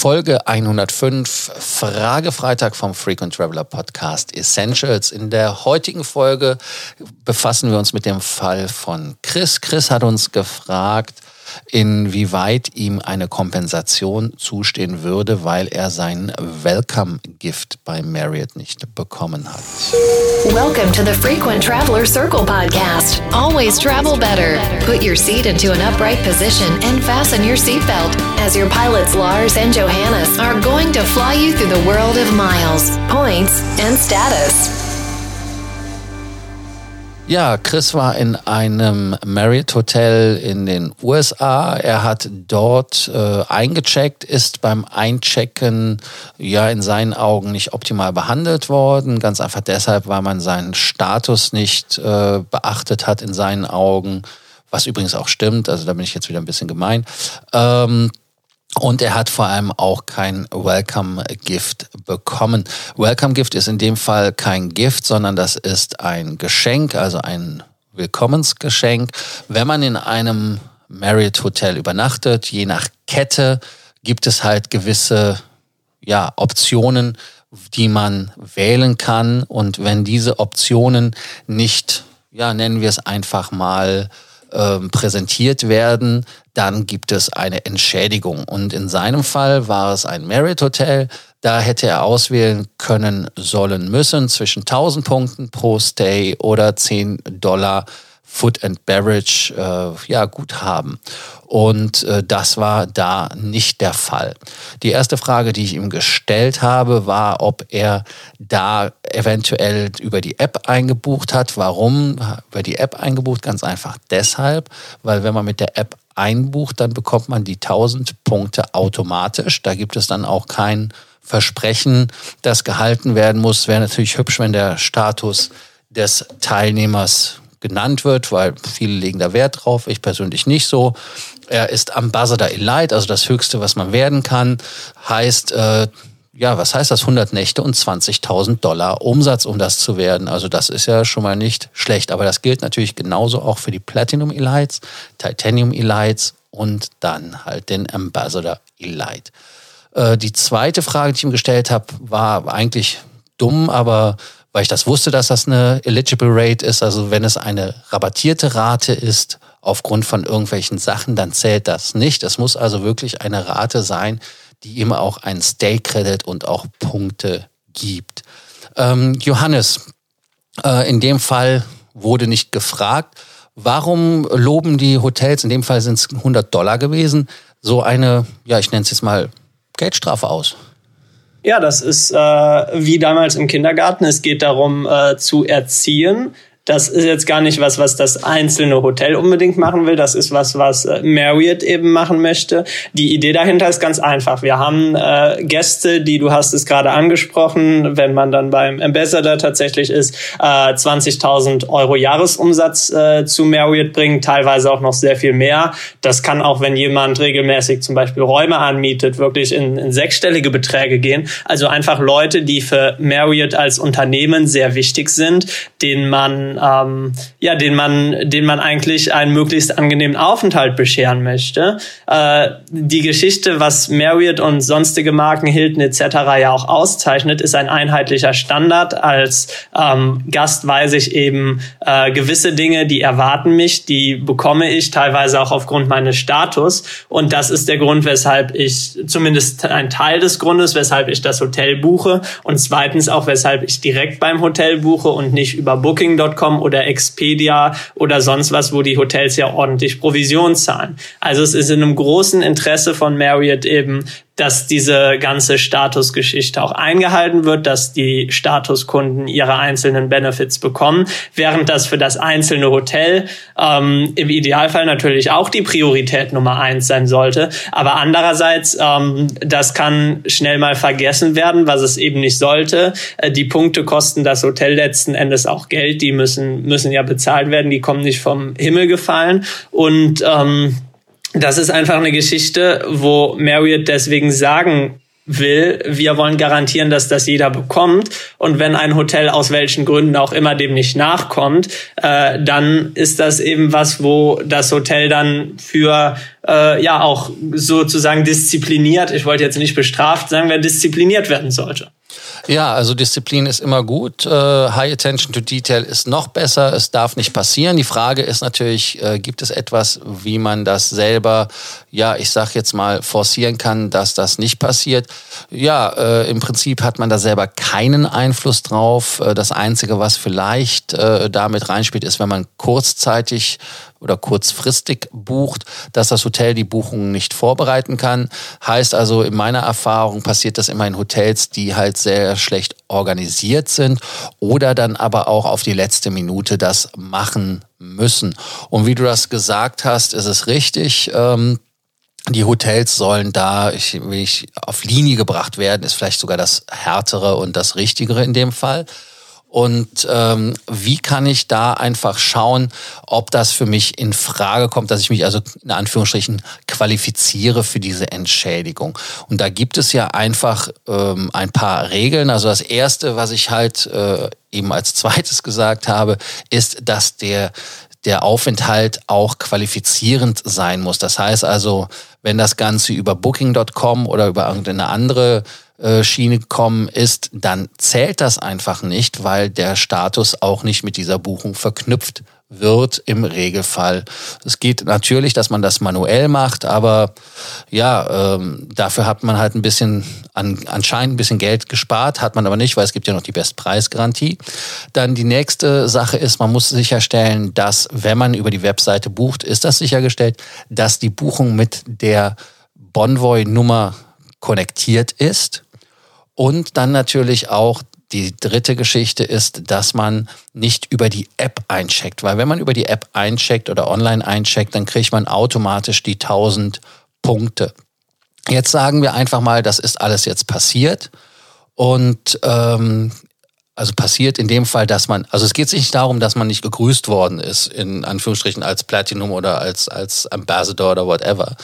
Folge 105, Fragefreitag vom Frequent Traveler Podcast Essentials. In der heutigen Folge befassen wir uns mit dem Fall von Chris. Chris hat uns gefragt, inwieweit ihm eine Kompensation zustehen würde, weil er sein Welcome-Gift bei Marriott nicht bekommen hat. Welcome to the Frequent Traveler Circle podcast. Always travel better. Put your seat into an upright position and fasten your seatbelt as your pilots Lars and Johannes are going to fly you through the world of miles, points, and status. Ja, Chris war in einem Marriott Hotel in den USA. Er hat dort äh, eingecheckt, ist beim Einchecken ja in seinen Augen nicht optimal behandelt worden. Ganz einfach deshalb, weil man seinen Status nicht äh, beachtet hat in seinen Augen. Was übrigens auch stimmt, also da bin ich jetzt wieder ein bisschen gemein. Ähm, und er hat vor allem auch kein Welcome Gift bekommen. Welcome Gift ist in dem Fall kein Gift, sondern das ist ein Geschenk, also ein Willkommensgeschenk. Wenn man in einem Marriott Hotel übernachtet, je nach Kette gibt es halt gewisse ja, Optionen, die man wählen kann. Und wenn diese Optionen nicht, ja, nennen wir es einfach mal, ähm, präsentiert werden, dann gibt es eine Entschädigung. Und in seinem Fall war es ein Merit Hotel. Da hätte er auswählen können sollen müssen zwischen 1000 Punkten pro Stay oder 10 Dollar Food and Beverage äh, ja, Guthaben. Und äh, das war da nicht der Fall. Die erste Frage, die ich ihm gestellt habe, war, ob er da eventuell über die App eingebucht hat. Warum über die App eingebucht? Ganz einfach deshalb, weil wenn man mit der App einbucht, dann bekommt man die 1000 Punkte automatisch. Da gibt es dann auch kein Versprechen, das gehalten werden muss. Wäre natürlich hübsch, wenn der Status des Teilnehmers genannt wird, weil viele legen da Wert drauf. Ich persönlich nicht so. Er ist Ambassador Elite, also das Höchste, was man werden kann. Heißt, äh, ja, was heißt das? 100 Nächte und 20.000 Dollar Umsatz, um das zu werden. Also das ist ja schon mal nicht schlecht. Aber das gilt natürlich genauso auch für die Platinum Elites, Titanium Elites und dann halt den Ambassador Elite. Äh, die zweite Frage, die ich ihm gestellt habe, war eigentlich dumm, aber weil ich das wusste, dass das eine Eligible Rate ist. Also wenn es eine rabattierte Rate ist aufgrund von irgendwelchen Sachen, dann zählt das nicht. Es muss also wirklich eine Rate sein, die ihm auch einen Stay Credit und auch Punkte gibt. Ähm, Johannes, äh, in dem Fall wurde nicht gefragt, warum loben die Hotels, in dem Fall sind es 100 Dollar gewesen, so eine, ja, ich nenne es jetzt mal Geldstrafe aus? Ja, das ist äh, wie damals im Kindergarten. Es geht darum, äh, zu erziehen. Das ist jetzt gar nicht was, was das einzelne Hotel unbedingt machen will. Das ist was, was äh, Marriott eben machen möchte. Die Idee dahinter ist ganz einfach. Wir haben äh, Gäste, die du hast es gerade angesprochen, wenn man dann beim Ambassador tatsächlich ist, äh, 20.000 Euro Jahresumsatz äh, zu Marriott bringen, teilweise auch noch sehr viel mehr. Das kann auch, wenn jemand regelmäßig zum Beispiel Räume anmietet, wirklich in, in sechsstellige Beträge gehen. Also einfach Leute, die für Marriott als Unternehmen sehr wichtig sind, denen man ähm, ja, den man, den man eigentlich einen möglichst angenehmen Aufenthalt bescheren möchte. Äh, die Geschichte, was Marriott und sonstige Marken, Hilton etc. ja auch auszeichnet, ist ein einheitlicher Standard. Als ähm, Gast weiß ich eben äh, gewisse Dinge, die erwarten mich, die bekomme ich teilweise auch aufgrund meines Status. Und das ist der Grund, weshalb ich zumindest ein Teil des Grundes, weshalb ich das Hotel buche und zweitens auch, weshalb ich direkt beim Hotel buche und nicht über Booking.com Booking.com oder Expedia oder sonst was, wo die Hotels ja ordentlich Provision zahlen. Also es ist in einem großen Interesse von Marriott eben, dass diese ganze Statusgeschichte auch eingehalten wird, dass die Statuskunden ihre einzelnen Benefits bekommen, während das für das einzelne Hotel ähm, im Idealfall natürlich auch die Priorität Nummer eins sein sollte. Aber andererseits, ähm, das kann schnell mal vergessen werden, was es eben nicht sollte. Äh, die Punkte kosten das Hotel letzten Endes auch Geld, die müssen, müssen ja bezahlt werden, die kommen nicht vom Himmel gefallen. Und ähm, das ist einfach eine Geschichte, wo Marriott deswegen sagen will. Wir wollen garantieren, dass das jeder bekommt. Und wenn ein Hotel aus welchen Gründen auch immer dem nicht nachkommt, äh, dann ist das eben was, wo das Hotel dann für äh, ja auch sozusagen diszipliniert, ich wollte jetzt nicht bestraft, sagen wir diszipliniert werden sollte. Ja, also Disziplin ist immer gut. Äh, High Attention to Detail ist noch besser. Es darf nicht passieren. Die Frage ist natürlich, äh, gibt es etwas, wie man das selber, ja, ich sag jetzt mal, forcieren kann, dass das nicht passiert? Ja, äh, im Prinzip hat man da selber keinen Einfluss drauf. Das Einzige, was vielleicht damit reinspielt, ist, wenn man kurzzeitig oder kurzfristig bucht, dass das Hotel die Buchungen nicht vorbereiten kann. Heißt also, in meiner Erfahrung passiert das immer in Hotels, die halt sehr schlecht organisiert sind oder dann aber auch auf die letzte Minute das machen müssen. Und wie du das gesagt hast, ist es richtig. Ähm, die Hotels sollen da ich, ich, auf Linie gebracht werden, ist vielleicht sogar das härtere und das richtigere in dem Fall. Und ähm, wie kann ich da einfach schauen, ob das für mich in Frage kommt, dass ich mich also in Anführungsstrichen qualifiziere für diese Entschädigung. Und da gibt es ja einfach ähm, ein paar Regeln. Also das Erste, was ich halt äh, eben als zweites gesagt habe, ist, dass der der Aufenthalt auch qualifizierend sein muss. Das heißt also, wenn das Ganze über Booking.com oder über irgendeine andere Schiene gekommen ist, dann zählt das einfach nicht, weil der Status auch nicht mit dieser Buchung verknüpft wird im Regelfall. Es geht natürlich, dass man das manuell macht, aber ja, ähm, dafür hat man halt ein bisschen an, anscheinend ein bisschen Geld gespart, hat man aber nicht, weil es gibt ja noch die Bestpreisgarantie. Dann die nächste Sache ist, man muss sicherstellen, dass wenn man über die Webseite bucht, ist das sichergestellt, dass die Buchung mit der Bonvoy-Nummer konnektiert ist und dann natürlich auch die dritte Geschichte ist, dass man nicht über die App eincheckt, weil wenn man über die App eincheckt oder online eincheckt, dann kriegt man automatisch die 1000 Punkte. Jetzt sagen wir einfach mal, das ist alles jetzt passiert und ähm, also passiert in dem Fall, dass man, also es geht nicht darum, dass man nicht gegrüßt worden ist, in Anführungsstrichen als Platinum oder als, als Ambassador oder whatever.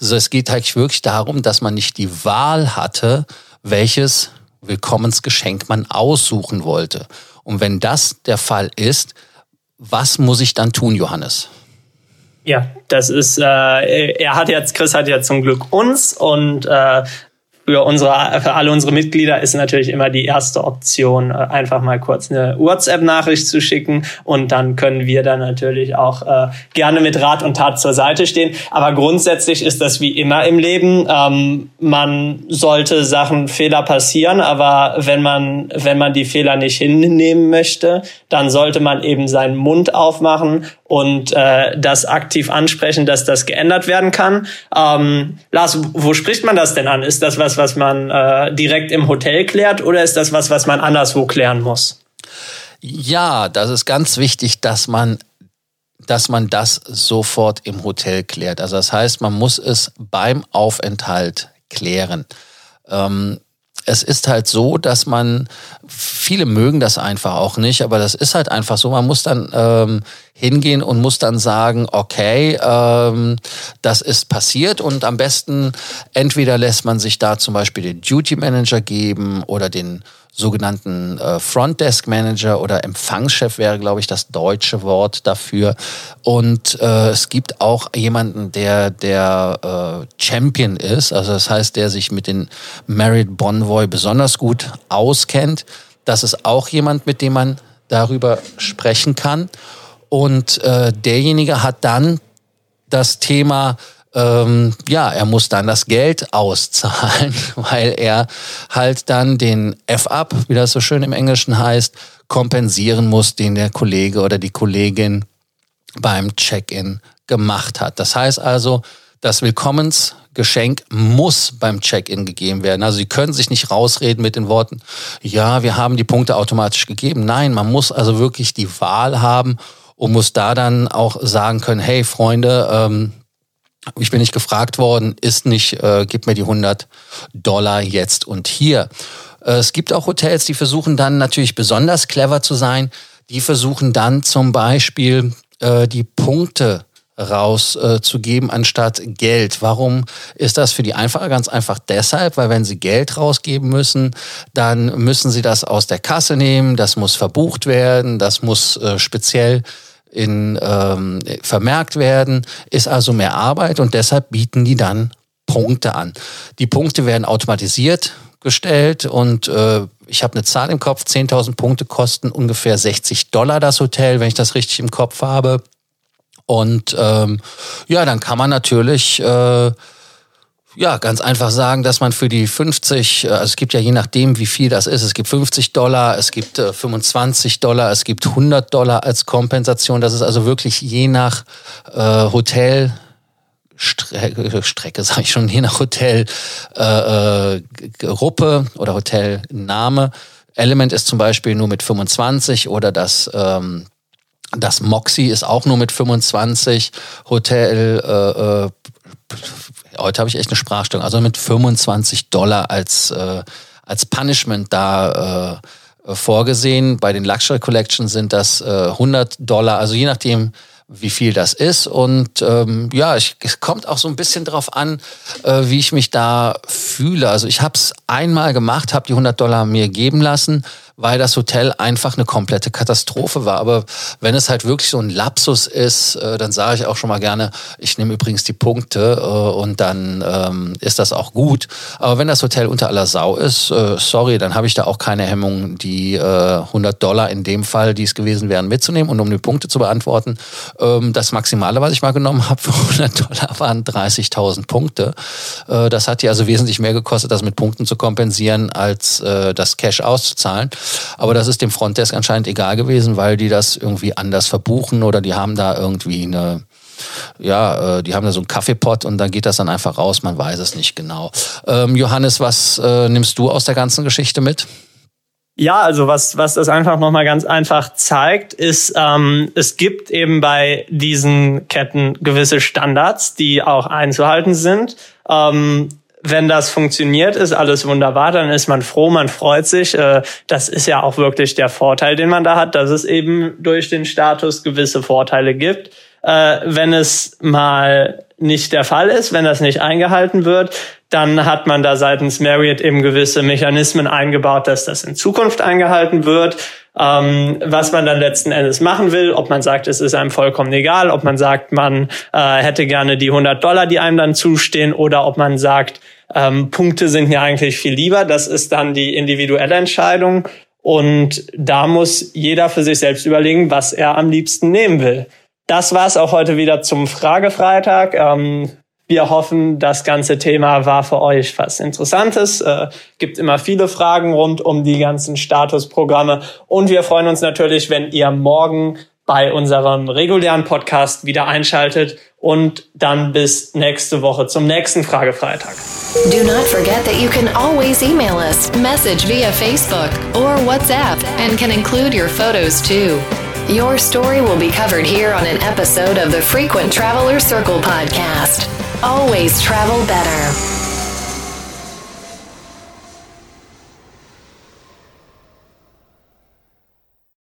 Also es geht eigentlich wirklich darum, dass man nicht die Wahl hatte, welches Willkommensgeschenk man aussuchen wollte. Und wenn das der Fall ist, was muss ich dann tun, Johannes? Ja, das ist, äh, er hat jetzt, Chris hat ja zum Glück uns und äh, für unsere, für alle unsere Mitglieder ist natürlich immer die erste Option, äh, einfach mal kurz eine WhatsApp-Nachricht zu schicken und dann können wir dann natürlich auch äh, gerne mit Rat und Tat zur Seite stehen. Aber grundsätzlich ist das wie immer im Leben. Ähm, man sollte Sachen, Fehler passieren, aber wenn man, wenn man die Fehler nicht hinnehmen möchte, dann sollte man eben seinen Mund aufmachen und äh, das aktiv ansprechen, dass das geändert werden kann. Ähm, Lars, wo spricht man das denn an? Ist das was, was man äh, direkt im Hotel klärt oder ist das was, was man anderswo klären muss? Ja, das ist ganz wichtig, dass man dass man das sofort im Hotel klärt. Also das heißt, man muss es beim Aufenthalt klären. Ähm, es ist halt so, dass man, viele mögen das einfach auch nicht, aber das ist halt einfach so. Man muss dann ähm, hingehen und muss dann sagen, okay, ähm, das ist passiert und am besten entweder lässt man sich da zum Beispiel den Duty Manager geben oder den sogenannten äh, Frontdesk Manager oder Empfangschef wäre, glaube ich, das deutsche Wort dafür. Und äh, es gibt auch jemanden, der der äh, Champion ist, also das heißt, der sich mit den Married Bonvoy besonders gut auskennt. Das ist auch jemand, mit dem man darüber sprechen kann. Und äh, derjenige hat dann das Thema ähm, ja, er muss dann das Geld auszahlen, weil er halt dann den F-Up, wie das so schön im Englischen heißt, kompensieren muss, den der Kollege oder die Kollegin beim Check-in gemacht hat. Das heißt also, das Willkommensgeschenk muss beim Check-in gegeben werden. Also Sie können sich nicht rausreden mit den Worten, ja, wir haben die Punkte automatisch gegeben. Nein, man muss also wirklich die Wahl haben und muss da dann auch sagen können, hey Freunde, ähm, ich bin nicht gefragt worden, ist nicht, äh, gib mir die 100 Dollar jetzt und hier. Äh, es gibt auch Hotels, die versuchen dann natürlich besonders clever zu sein. Die versuchen dann zum Beispiel äh, die Punkte rauszugeben äh, anstatt Geld. Warum ist das für die Einfacher? Ganz einfach deshalb, weil wenn sie Geld rausgeben müssen, dann müssen sie das aus der Kasse nehmen, das muss verbucht werden, das muss äh, speziell in, ähm, vermerkt werden, ist also mehr Arbeit und deshalb bieten die dann Punkte an. Die Punkte werden automatisiert gestellt und äh, ich habe eine Zahl im Kopf, 10.000 Punkte kosten ungefähr 60 Dollar das Hotel, wenn ich das richtig im Kopf habe. Und ähm, ja, dann kann man natürlich äh, ja, ganz einfach sagen, dass man für die 50, äh, also es gibt ja je nachdem, wie viel das ist, es gibt 50 Dollar, es gibt äh, 25 Dollar, es gibt 100 Dollar als Kompensation. Das ist also wirklich je nach äh, Hotel. Strecke, Strecke sage ich schon, je nach Hotel äh, äh, Gruppe oder Hotelname. Element ist zum Beispiel nur mit 25 oder das ähm, das Moxie ist auch nur mit 25 Hotel. Äh, äh, heute habe ich echt eine Sprachstörung. Also mit 25 Dollar als äh, als Punishment da äh, vorgesehen. Bei den Luxury Collections sind das äh, 100 Dollar. Also je nachdem, wie viel das ist. Und ähm, ja, ich, es kommt auch so ein bisschen drauf an, äh, wie ich mich da fühle. Also ich habe es einmal gemacht, habe die 100 Dollar mir geben lassen weil das Hotel einfach eine komplette Katastrophe war. Aber wenn es halt wirklich so ein Lapsus ist, äh, dann sage ich auch schon mal gerne, ich nehme übrigens die Punkte äh, und dann ähm, ist das auch gut. Aber wenn das Hotel unter aller Sau ist, äh, sorry, dann habe ich da auch keine Hemmung, die äh, 100 Dollar in dem Fall, die es gewesen wären, mitzunehmen. Und um die Punkte zu beantworten, ähm, das Maximale, was ich mal genommen habe für 100 Dollar, waren 30.000 Punkte. Das hat die also wesentlich mehr gekostet, das mit Punkten zu kompensieren, als das Cash auszuzahlen. Aber das ist dem Frontdesk anscheinend egal gewesen, weil die das irgendwie anders verbuchen oder die haben da irgendwie eine ja, äh, die haben da so einen Kaffeepot und dann geht das dann einfach raus, man weiß es nicht genau. Ähm, Johannes, was äh, nimmst du aus der ganzen Geschichte mit? Ja, also was, was das einfach nochmal ganz einfach zeigt, ist, ähm, es gibt eben bei diesen Ketten gewisse Standards, die auch einzuhalten sind. Ähm, wenn das funktioniert, ist alles wunderbar, dann ist man froh, man freut sich. Äh, das ist ja auch wirklich der Vorteil, den man da hat, dass es eben durch den Status gewisse Vorteile gibt. Äh, wenn es mal nicht der Fall ist, wenn das nicht eingehalten wird, dann hat man da seitens Marriott eben gewisse Mechanismen eingebaut, dass das in Zukunft eingehalten wird. Ähm, was man dann letzten Endes machen will, ob man sagt, es ist einem vollkommen egal, ob man sagt, man äh, hätte gerne die 100 Dollar, die einem dann zustehen, oder ob man sagt, ähm, Punkte sind mir eigentlich viel lieber. Das ist dann die individuelle Entscheidung. Und da muss jeder für sich selbst überlegen, was er am liebsten nehmen will. Das war es auch heute wieder zum Fragefreitag. Ähm, wir hoffen, das ganze Thema war für euch was Interessantes. Äh, gibt immer viele Fragen rund um die ganzen Statusprogramme. Und wir freuen uns natürlich, wenn ihr morgen bei unserem regulären Podcast wieder einschaltet und dann bis nächste Woche zum nächsten Fragefreitag. Do not forget that you can always email us, message via Facebook or WhatsApp and can include your photos too. Your story will be covered here on an episode of the Frequent Traveler Circle podcast. Always travel better.